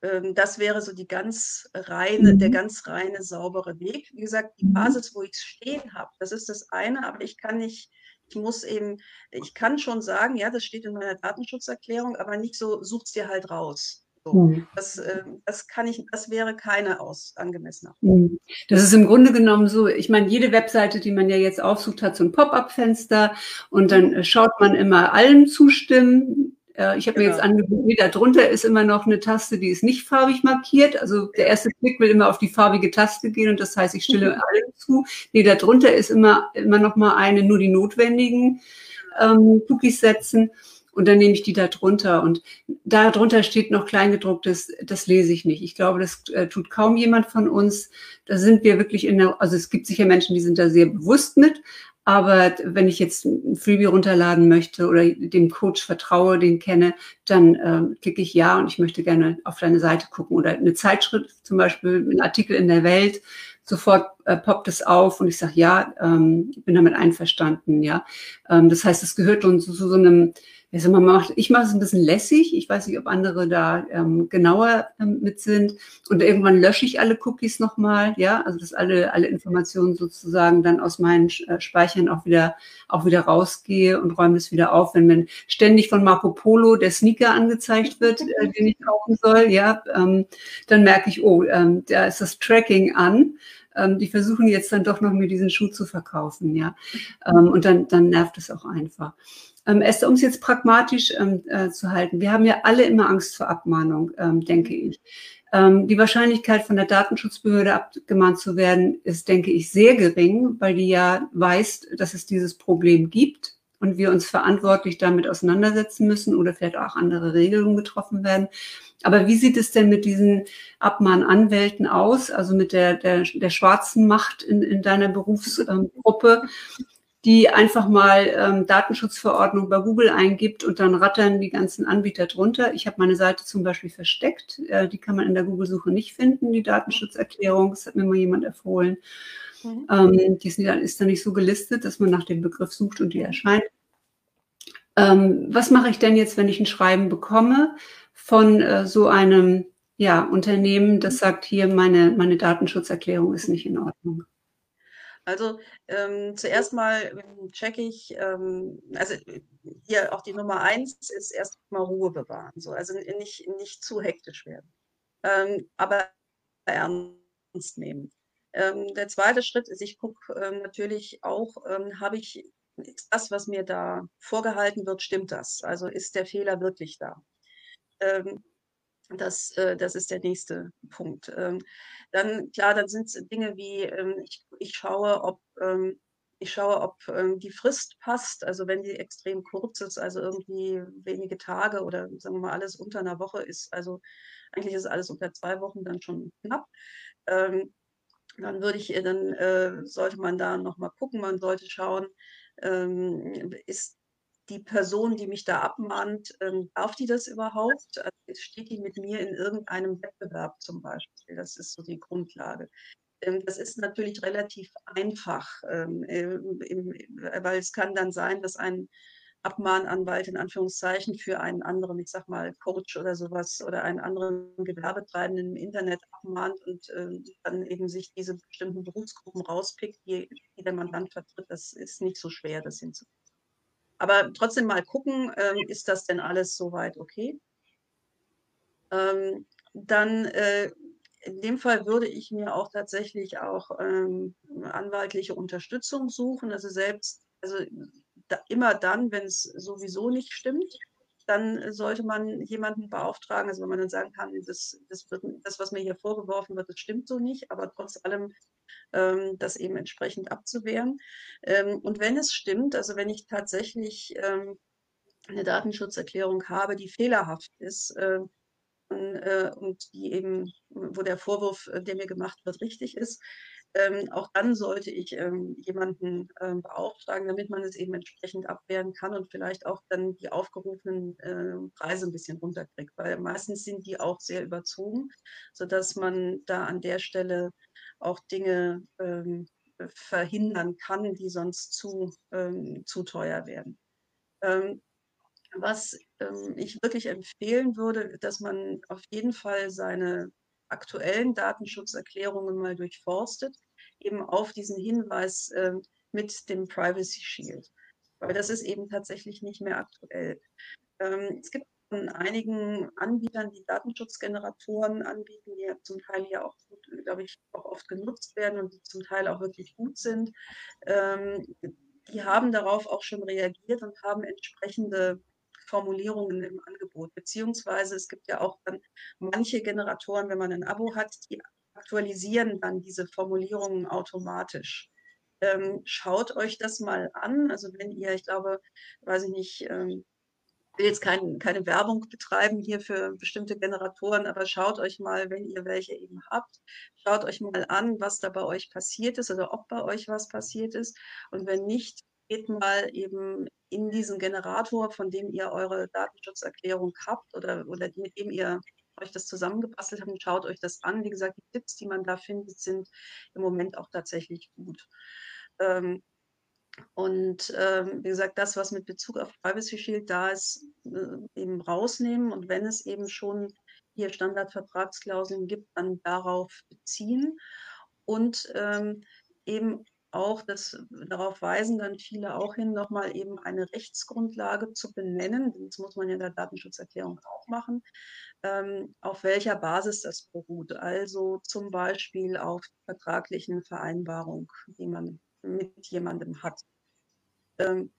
Ähm, das wäre so die ganz reine, der mhm. ganz reine, saubere Weg. Wie gesagt, die mhm. Basis, wo ich es stehen habe, das ist das eine, aber ich kann nicht ich muss eben, ich kann schon sagen, ja, das steht in meiner Datenschutzerklärung, aber nicht so, such's dir halt raus. So, hm. das, äh, das kann ich, das wäre keine aus angemessener. Hm. Das ist im Grunde genommen so, ich meine, jede Webseite, die man ja jetzt aufsucht, hat so ein Pop-up-Fenster und dann äh, schaut man immer allen zustimmen, äh, ich habe genau. mir jetzt genau. angewöhnt, nee, darunter ist immer noch eine Taste, die ist nicht farbig markiert. Also der erste Klick will immer auf die farbige Taste gehen und das heißt, ich stelle mhm. allen zu. Nee, darunter ist immer, immer noch mal eine, nur die notwendigen ähm, Cookies setzen. Und dann nehme ich die da drunter. Und da drunter steht noch Kleingedrucktes, das lese ich nicht. Ich glaube, das äh, tut kaum jemand von uns. Da sind wir wirklich in der, also es gibt sicher Menschen, die sind da sehr bewusst mit, aber wenn ich jetzt ein Freebie runterladen möchte oder dem Coach vertraue, den kenne, dann äh, klicke ich ja und ich möchte gerne auf deine Seite gucken oder eine Zeitschrift, zum Beispiel ein Artikel in der Welt. Sofort äh, poppt es auf und ich sage ja, ähm, bin damit einverstanden. Ja, ähm, das heißt, es gehört uns zu so einem also man macht, ich mache es ein bisschen lässig. Ich weiß nicht, ob andere da ähm, genauer ähm, mit sind. Und irgendwann lösche ich alle Cookies nochmal, ja, also dass alle, alle Informationen sozusagen dann aus meinen äh, Speichern auch wieder, auch wieder rausgehe und räume es wieder auf. Wenn mir ständig von Marco Polo der Sneaker angezeigt wird, äh, den ich kaufen soll, ja, ähm, dann merke ich, oh, ähm, da ist das Tracking an ähm, die versuchen jetzt dann doch noch mir diesen Schuh zu verkaufen, ja. Ähm, und dann, dann nervt es auch einfach. Ähm, Esther, um es jetzt pragmatisch ähm, äh, zu halten, wir haben ja alle immer Angst vor Abmahnung, ähm, denke ich. Ähm, die Wahrscheinlichkeit von der Datenschutzbehörde abgemahnt zu werden, ist, denke ich, sehr gering, weil die ja weiß, dass es dieses Problem gibt und wir uns verantwortlich damit auseinandersetzen müssen oder vielleicht auch andere Regelungen getroffen werden. Aber wie sieht es denn mit diesen Abmahnanwälten aus, also mit der, der, der schwarzen Macht in, in deiner Berufsgruppe? Die einfach mal ähm, Datenschutzverordnung bei Google eingibt und dann rattern die ganzen Anbieter drunter. Ich habe meine Seite zum Beispiel versteckt. Äh, die kann man in der Google-Suche nicht finden, die Datenschutzerklärung. Das hat mir mal jemand empfohlen. Mhm. Ähm, die ist, dann nicht so gelistet, dass man nach dem Begriff sucht und die erscheint. Ähm, was mache ich denn jetzt, wenn ich ein Schreiben bekomme von äh, so einem ja, Unternehmen, das sagt hier, meine, meine Datenschutzerklärung ist nicht in Ordnung. Also ähm, zuerst mal ähm, checke ich, ähm, also hier auch die Nummer eins ist erstmal Ruhe bewahren, so also nicht, nicht zu hektisch werden, ähm, aber ernst nehmen. Ähm, der zweite Schritt ist, ich gucke ähm, natürlich auch, habe ich ist das, was mir da vorgehalten wird, stimmt das? Also ist der Fehler wirklich da? Das, äh, das ist der nächste Punkt. Ähm, dann, klar, dann sind es Dinge wie, ähm, ich, ich schaue, ob, ähm, ich schaue, ob die Frist passt. Also wenn die extrem kurz ist, also irgendwie wenige Tage oder sagen wir mal alles unter einer Woche ist, also eigentlich ist alles unter zwei Wochen dann schon knapp. Dann würde ich, dann äh, sollte man da nochmal gucken, man sollte schauen, ist die Person, die mich da abmahnt, ähm, darf die das überhaupt? Also steht die mit mir in irgendeinem Wettbewerb zum Beispiel? Das ist so die Grundlage. Ähm, das ist natürlich relativ einfach, ähm, im, weil es kann dann sein, dass ein Abmahnanwalt in Anführungszeichen für einen anderen, ich sag mal, Coach oder sowas oder einen anderen Gewerbetreibenden im Internet abmahnt und äh, dann eben sich diese bestimmten Berufsgruppen rauspickt, die, die der Mandant vertritt. Das ist nicht so schwer, das hinzukriegen. Aber trotzdem mal gucken, ähm, ist das denn alles soweit okay? Ähm, dann äh, in dem Fall würde ich mir auch tatsächlich auch ähm, anwaltliche Unterstützung suchen. Also selbst, also da, immer dann, wenn es sowieso nicht stimmt, dann sollte man jemanden beauftragen. Also wenn man dann sagen kann, das, das, wird, das was mir hier vorgeworfen wird, das stimmt so nicht, aber trotz allem ähm, das eben entsprechend abzuwehren. Ähm, und wenn es stimmt, also wenn ich tatsächlich ähm, eine Datenschutzerklärung habe, die fehlerhaft ist äh, und die eben, wo der Vorwurf, äh, der mir gemacht wird, richtig ist, ähm, auch dann sollte ich ähm, jemanden ähm, beauftragen, damit man es eben entsprechend abwehren kann und vielleicht auch dann die aufgerufenen äh, Preise ein bisschen runterkriegt, weil meistens sind die auch sehr überzogen, sodass man da an der Stelle auch Dinge ähm, verhindern kann, die sonst zu, ähm, zu teuer werden. Ähm, was ich wirklich empfehlen würde, dass man auf jeden Fall seine aktuellen Datenschutzerklärungen mal durchforstet, eben auf diesen Hinweis äh, mit dem Privacy Shield, weil das ist eben tatsächlich nicht mehr aktuell. Ähm, es gibt von einigen Anbietern, die Datenschutzgeneratoren anbieten, die zum Teil ja auch, glaube ich, auch oft genutzt werden und die zum Teil auch wirklich gut sind. Ähm, die haben darauf auch schon reagiert und haben entsprechende Formulierungen im Angebot. Beziehungsweise es gibt ja auch dann manche Generatoren, wenn man ein Abo hat, die aktualisieren dann diese Formulierungen automatisch. Ähm, schaut euch das mal an. Also wenn ihr, ich glaube, weiß ich nicht, ähm, will jetzt kein, keine Werbung betreiben hier für bestimmte Generatoren, aber schaut euch mal, wenn ihr welche eben habt, schaut euch mal an, was da bei euch passiert ist oder ob bei euch was passiert ist. Und wenn nicht, geht mal eben in diesen Generator, von dem ihr eure Datenschutzerklärung habt oder, oder mit dem ihr euch das zusammengebastelt habt, schaut euch das an. Wie gesagt, die Tipps, die man da findet, sind im Moment auch tatsächlich gut. Ähm, und ähm, wie gesagt, das, was mit Bezug auf Privacy Shield da ist, äh, eben rausnehmen und wenn es eben schon hier Standardvertragsklauseln gibt, dann darauf beziehen und ähm, eben auch, das, darauf weisen dann viele auch hin, nochmal eben eine Rechtsgrundlage zu benennen. Das muss man ja in der Datenschutzerklärung auch machen, ähm, auf welcher Basis das beruht. Also zum Beispiel auf vertraglichen Vereinbarung, die man mit jemandem hat. Ähm,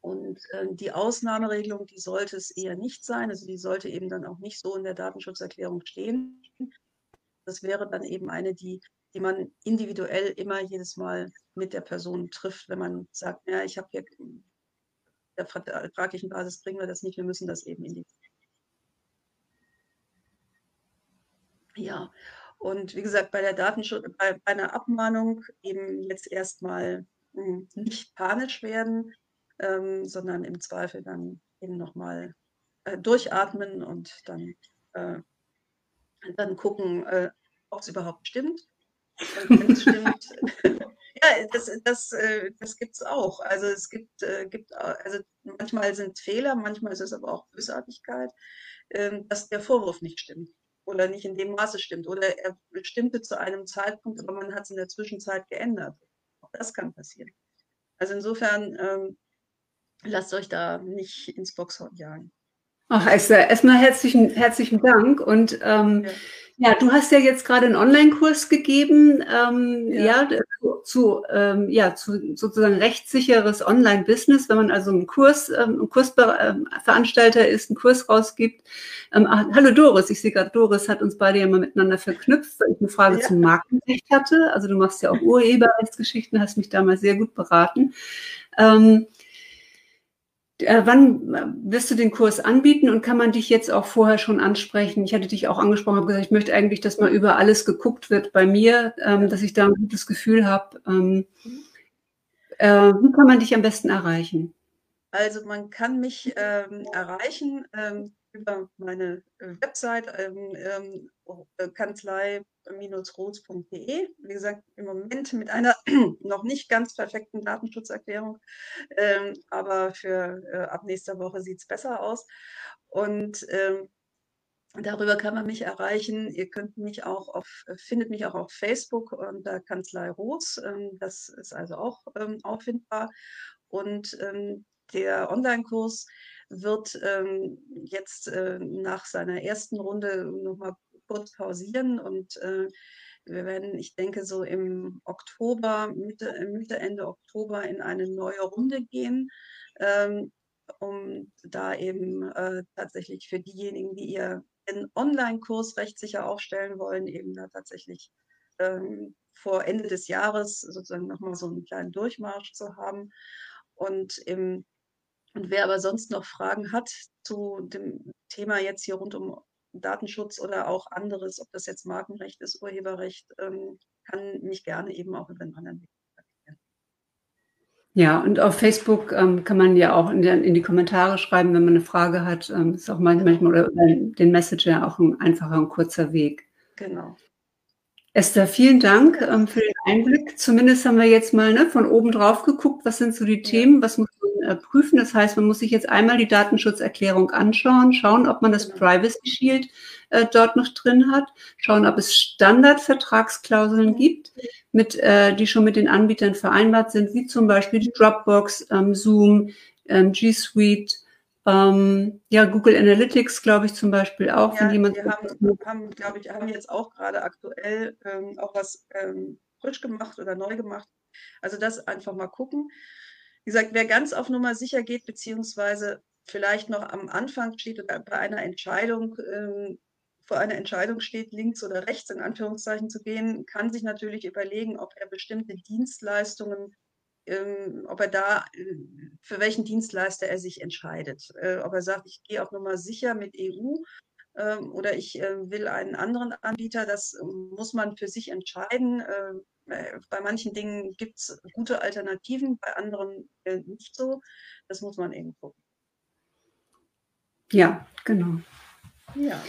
und äh, die Ausnahmeregelung, die sollte es eher nicht sein. Also die sollte eben dann auch nicht so in der Datenschutzerklärung stehen. Das wäre dann eben eine, die, die man individuell immer jedes Mal mit der Person trifft, wenn man sagt, ja, ich habe hier der vertraglichen Basis bringen wir das nicht, wir müssen das eben in die. Ja, und wie gesagt, bei der Datenschutz, bei, bei einer Abmahnung eben jetzt erstmal hm, nicht panisch werden, ähm, sondern im Zweifel dann eben nochmal äh, durchatmen und dann, äh, dann gucken, äh, ob es überhaupt stimmt. Stimmt, ja, das, das, äh, das gibt es auch. Also es gibt, äh, gibt, also manchmal sind Fehler, manchmal ist es aber auch Bösartigkeit, ähm, dass der Vorwurf nicht stimmt. oder nicht in dem Maße stimmt oder er stimmte zu einem Zeitpunkt, aber man hat es in der Zwischenzeit geändert. Auch das kann passieren. Also insofern ähm, lasst euch da nicht ins Boxhorn jagen. Ach, Esther, erstmal herzlichen, herzlichen Dank. Und ähm, ja. Ja, du hast ja jetzt gerade einen Online-Kurs gegeben, ähm, ja. ja, zu, ähm, ja, zu sozusagen rechtssicheres Online-Business, wenn man also einen Kurs, ähm, ein Kursveranstalter ist, einen Kurs rausgibt. Ähm, ach, hallo Doris, ich sehe gerade, Doris hat uns beide ja mal miteinander verknüpft, weil ich eine Frage ja. zum Markenrecht hatte. Also du machst ja auch Urheberrechtsgeschichten, hast mich damals sehr gut beraten. Ähm, äh, wann äh, wirst du den Kurs anbieten und kann man dich jetzt auch vorher schon ansprechen? Ich hatte dich auch angesprochen, habe gesagt, ich möchte eigentlich, dass mal über alles geguckt wird bei mir, ähm, dass ich da ein gutes Gefühl habe. Ähm, äh, wie kann man dich am besten erreichen? Also man kann mich ähm, erreichen ähm, über meine Website ähm, ähm, kanzlei-roos.de. Wie gesagt, im Moment mit einer noch nicht ganz perfekten Datenschutzerklärung, ähm, aber für äh, ab nächster Woche sieht es besser aus. Und ähm, Darüber kann man mich erreichen. Ihr könnt mich auch auf, findet mich auch auf Facebook unter Kanzlei Roos. Ähm, das ist also auch auffindbar. Und der Online-Kurs wird ähm, jetzt äh, nach seiner ersten Runde nochmal kurz pausieren und äh, wir werden, ich denke, so im Oktober, Mitte, Mitte, Ende Oktober in eine neue Runde gehen, ähm, um da eben äh, tatsächlich für diejenigen, die ihr einen Online-Kurs rechtssicher aufstellen wollen, eben da tatsächlich ähm, vor Ende des Jahres sozusagen nochmal so einen kleinen Durchmarsch zu haben. Und im und wer aber sonst noch Fragen hat zu dem Thema jetzt hier rund um Datenschutz oder auch anderes, ob das jetzt Markenrecht ist, Urheberrecht, ähm, kann mich gerne eben auch über einen anderen Weg kontaktieren. Ja, und auf Facebook ähm, kann man ja auch in, der, in, die Kommentare schreiben, wenn man eine Frage hat. Ähm, ist auch manchmal oder den Messenger auch ein einfacher und kurzer Weg. Genau. Esther, vielen Dank ähm, für den Einblick. Zumindest haben wir jetzt mal ne, von oben drauf geguckt, was sind so die Themen, was muss prüfen. Das heißt, man muss sich jetzt einmal die Datenschutzerklärung anschauen, schauen, ob man das genau. Privacy Shield äh, dort noch drin hat, schauen, ob es Standardvertragsklauseln mhm. gibt, mit, äh, die schon mit den Anbietern vereinbart sind, wie zum Beispiel die Dropbox, ähm, Zoom, ähm, G Suite, ähm, ja, Google Analytics, glaube ich, zum Beispiel auch. Ja, wenn jemand wir haben, haben glaube ich, haben jetzt auch gerade aktuell ähm, auch was ähm, frisch gemacht oder neu gemacht. Also das einfach mal gucken. Wie gesagt, wer ganz auf Nummer sicher geht, beziehungsweise vielleicht noch am Anfang steht oder bei einer Entscheidung, ähm, vor einer Entscheidung steht, links oder rechts in Anführungszeichen zu gehen, kann sich natürlich überlegen, ob er bestimmte Dienstleistungen ähm, ob er da, äh, für welchen Dienstleister er sich entscheidet. Äh, ob er sagt, ich gehe auf Nummer sicher mit EU ähm, oder ich äh, will einen anderen Anbieter, das muss man für sich entscheiden. Bei manchen Dingen gibt es gute Alternativen, bei anderen nicht so. Das muss man eben gucken. Ja, genau. Ja.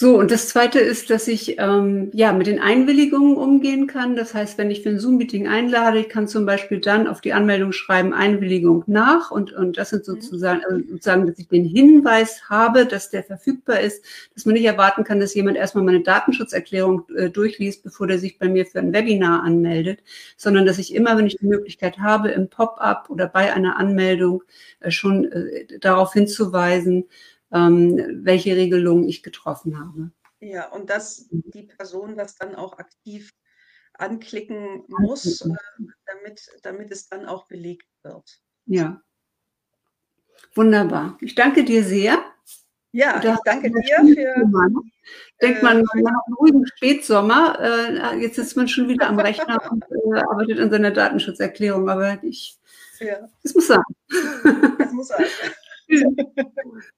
So, und das Zweite ist, dass ich ähm, ja mit den Einwilligungen umgehen kann. Das heißt, wenn ich für ein Zoom-Meeting einlade, ich kann zum Beispiel dann auf die Anmeldung schreiben, Einwilligung nach. Und, und das sind mhm. sozusagen, also sozusagen, dass ich den Hinweis habe, dass der verfügbar ist, dass man nicht erwarten kann, dass jemand erstmal meine Datenschutzerklärung äh, durchliest, bevor der sich bei mir für ein Webinar anmeldet, sondern dass ich immer, wenn ich die Möglichkeit habe, im Pop-up oder bei einer Anmeldung äh, schon äh, darauf hinzuweisen, ähm, welche Regelungen ich getroffen habe. Ja, und dass die Person das dann auch aktiv anklicken muss, äh, damit, damit es dann auch belegt wird. Ja. Wunderbar. Ich danke dir sehr. Ja, ich danke dir für. Denkt man, man hat einen ruhigen Spätsommer. Äh, jetzt ist man schon wieder am Rechner und äh, arbeitet an seiner Datenschutzerklärung. Aber ich, ja. es muss sein. Es muss sein.